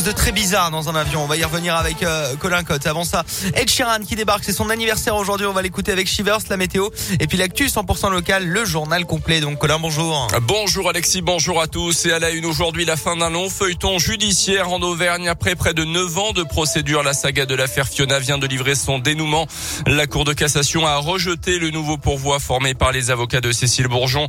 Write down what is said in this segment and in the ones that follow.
chose de très bizarre dans un avion. On va y revenir avec euh, Colin Cotte. Avant ça, Ed Sheeran qui débarque, c'est son anniversaire aujourd'hui. On va l'écouter avec Shivers, la météo. Et puis l'actu 100% local, le journal complet. Donc Colin, bonjour. Bonjour Alexis, bonjour à tous. Et à la une aujourd'hui, la fin d'un long feuilleton judiciaire en Auvergne. Après près de 9 ans de procédure, la saga de l'affaire Fiona vient de livrer son dénouement. La Cour de cassation a rejeté le nouveau pourvoi formé par les avocats de Cécile Bourgeon.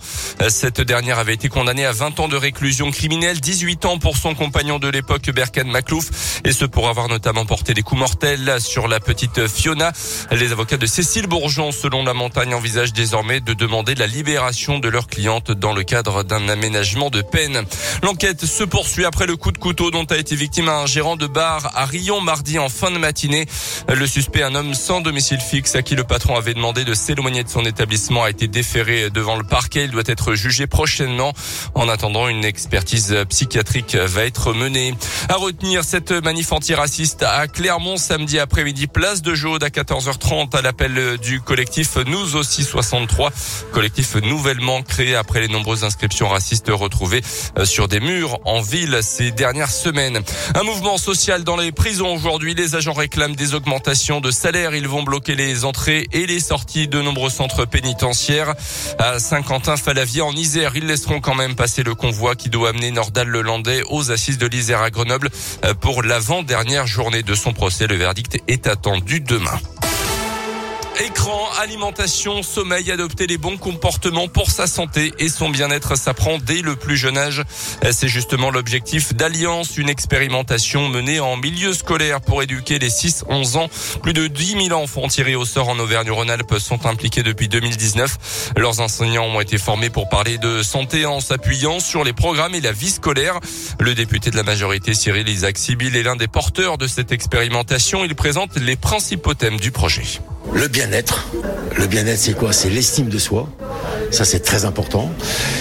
Cette dernière avait été condamnée à 20 ans de réclusion criminelle, 18 ans pour son compagnon de l'époque Berkan Maclouf et ce pour avoir notamment porté des coups mortels sur la petite Fiona. Les avocats de Cécile Bourgeon, selon la montagne, envisagent désormais de demander la libération de leur cliente dans le cadre d'un aménagement de peine. L'enquête se poursuit après le coup de couteau dont a été victime un gérant de bar à Rion mardi en fin de matinée. Le suspect, un homme sans domicile fixe à qui le patron avait demandé de s'éloigner de son établissement, a été déféré devant le parquet. Il doit être jugé prochainement. En attendant, une expertise psychiatrique va être menée. À retenir cette manif antiraciste à Clermont samedi après-midi, place de Jaude à 14h30 à l'appel du collectif Nous aussi 63, collectif nouvellement créé après les nombreuses inscriptions racistes retrouvées euh, sur des murs en ville ces dernières semaines. Un mouvement social dans les prisons aujourd'hui. Les agents réclament des augmentations de salaire. Ils vont bloquer les entrées et les sorties de nombreux centres pénitentiaires. À Saint-Quentin-Falavier en Isère, ils laisseront quand même passer le convoi qui doit amener Nordal-le-Landais aux assises de l'Isère à Grenoble euh, pour l'avant-dernière journée de son procès. Le verdict est attendu demain. Écran, alimentation, sommeil, adopter les bons comportements pour sa santé et son bien-être s'apprend dès le plus jeune âge. C'est justement l'objectif d'Alliance, une expérimentation menée en milieu scolaire pour éduquer les 6-11 ans. Plus de 10 000 enfants tirés au sort en Auvergne-Rhône-Alpes sont impliqués depuis 2019. Leurs enseignants ont été formés pour parler de santé en s'appuyant sur les programmes et la vie scolaire. Le député de la majorité, Cyril Isaac Sibyl, est l'un des porteurs de cette expérimentation. Il présente les principaux thèmes du projet. Le bien-être. Le bien-être, c'est quoi? C'est l'estime de soi. Ça, c'est très important.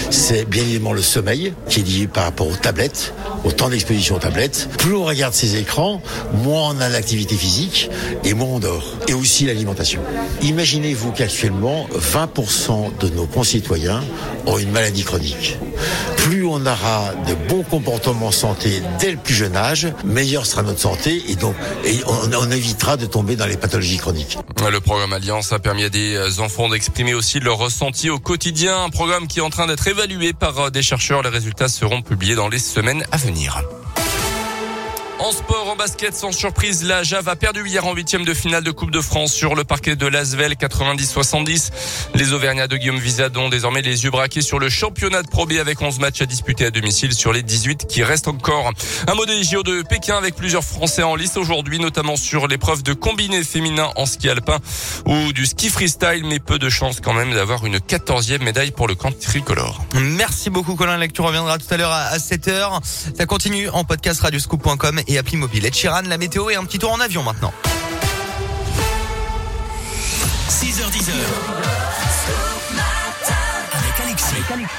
C'est bien évidemment le sommeil, qui est lié par rapport aux tablettes, au temps d'exposition aux tablettes. Plus on regarde ces écrans, moins on a d'activité physique et moins on dort. Et aussi l'alimentation. Imaginez-vous qu'actuellement, 20% de nos concitoyens ont une maladie chronique. Plus on aura de bons comportements santé dès le plus jeune âge, meilleure sera notre santé et donc on, on évitera de tomber dans les pathologies chroniques. Le programme Alliance a permis à des enfants d'exprimer aussi leur ressenti au quotidien. Un programme qui est en train d'être évalué par des chercheurs. Les résultats seront publiés dans les semaines à venir. En sport, en basket, sans surprise, la Jave a perdu hier en huitième de finale de Coupe de France sur le parquet de Lasvel 90-70. Les Auvergnats de Guillaume Vizade ont désormais les yeux braqués sur le championnat de Pro B avec 11 matchs à disputer à domicile sur les 18 qui restent encore. Un mot des JO de Pékin avec plusieurs Français en lice aujourd'hui, notamment sur l'épreuve de combiné féminin en ski alpin ou du ski freestyle, mais peu de chance quand même d'avoir une 14e médaille pour le camp tricolore. Merci beaucoup Colin, la reviendra tout à l'heure à 7h. Ça continue en podcast radioscoop.com et appli mobile. Et Chiran, la météo et un petit tour en avion maintenant. 6h10.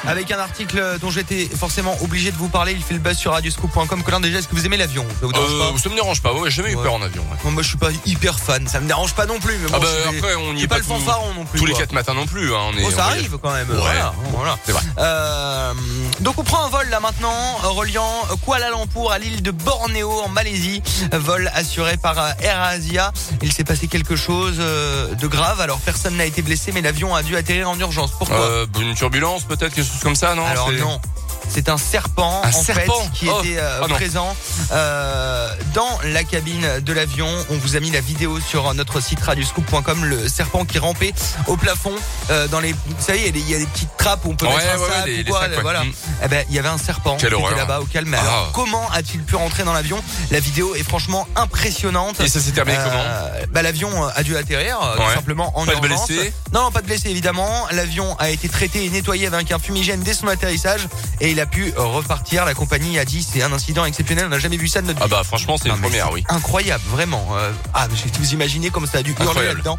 Avec un article dont j'étais forcément obligé de vous parler, il fait le buzz sur radioscoop.com. Colin, déjà, est-ce que vous aimez l'avion? Ça vous dérange euh, pas? Ça me dérange pas, ouais, j'ai jamais eu peur en avion. Ouais. moi, je suis pas hyper fan, ça me dérange pas non plus. Mais bon, ah bah, après, on y est pas, le fanfaron non plus. Tous les quoi. 4 matins non plus. Hein, on est, Bon, ça on arrive quand même. Ouais. Voilà, voilà. C'est vrai. Euh, donc on prend un vol là maintenant, reliant Kuala Lumpur à l'île de Bornéo en Malaisie. Vol assuré par euh, Air Asia. Il s'est passé quelque chose de grave. Alors personne n'a été blessé, mais l'avion a dû atterrir en urgence. Pourquoi? Euh, une turbulence peut-être, quelque chose comme ça, non Alors C'est- non. C'est un serpent Un en serpent fait qui Oh. était euh, Ah présent euh, dans la cabine de l'avion. On vous a mis la vidéo sur notre site radioscoop.com. Le serpent qui rampait au plafond euh, dans les. Vous savez, il y a des- il y, a des petites trappes où on peut Ouais, mettre un sac ouais, ou sacs, voilà. Mm. Eh ben, il y avait un serpent Quelle qui était horreur. là-bas au calme. Ah. Alors, comment a-t-il pu rentrer dans l'avion? La vidéo est franchement impressionnante. Et ça s'est terminé Euh, comment? bah, L'avion a dû atterrir euh, tout simplement en Pas de urgence. blessés? Non, pas de blessés évidemment. L'avion a été traité et nettoyé avec un fumigène dès son atterrissage et il a pu repartir. La compagnie a dit c'est un incident exceptionnel, on n'a jamais vu ça de notre Ah vie. bah franchement c'est une première, oui. Incroyable, vraiment. Euh, ah, mais vous imaginez comme ça a dû hurler là-dedans.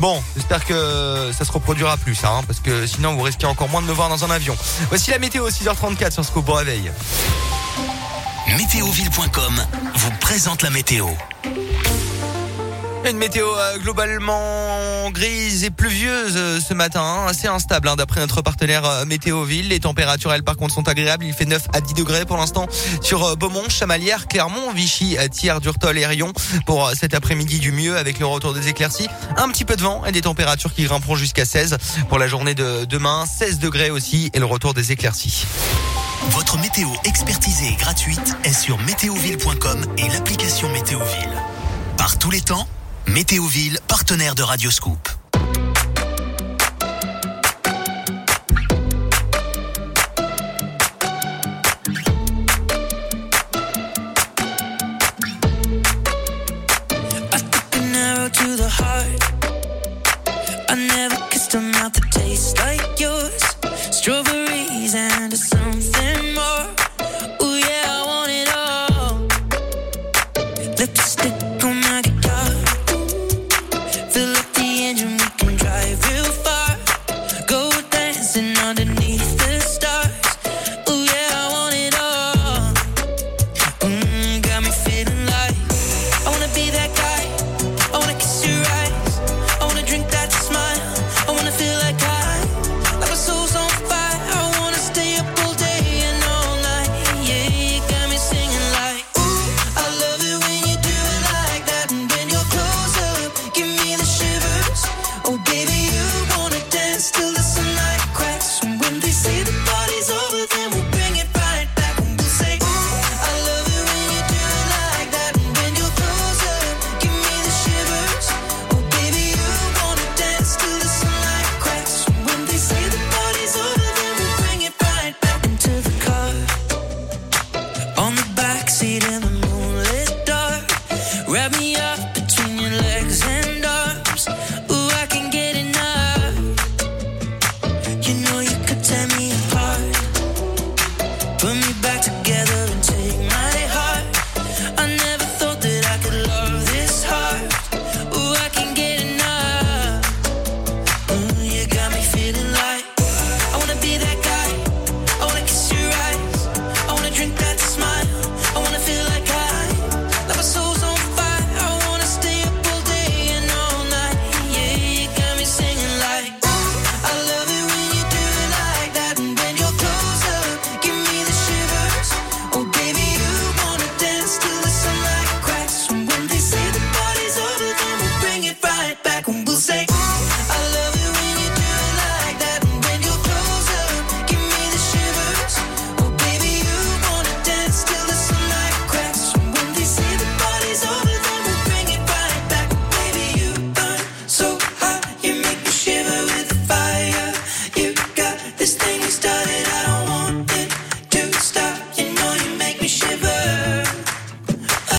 Bon, j'espère que ça se reproduira plus, ça, hein, parce que sinon vous risquez encore moins de me voir dans un avion. Voici la météo 6h34 sur Scoop au réveil. Météoville.com vous présente la météo. Une météo euh, globalement grise et pluvieuse euh, ce matin, hein, assez instable hein, d'après notre partenaire euh, Météoville. Les températures, elles par contre, sont agréables. Il fait 9 à 10 degrés pour l'instant sur Beaumont, Chamalières, Clermont, Vichy, Thiers, Durtol et Rion. Pour cet après-midi du mieux avec le retour des éclaircies. Un petit peu de vent et des températures qui grimperont jusqu'à 16 pour la journée de demain. 16 degrés aussi et le retour des éclaircies. Votre météo expertisée et gratuite est sur météoville.com et l'application Météoville. Par tous les temps, Météoville, partenaire de Radioscoop. to Grab me up.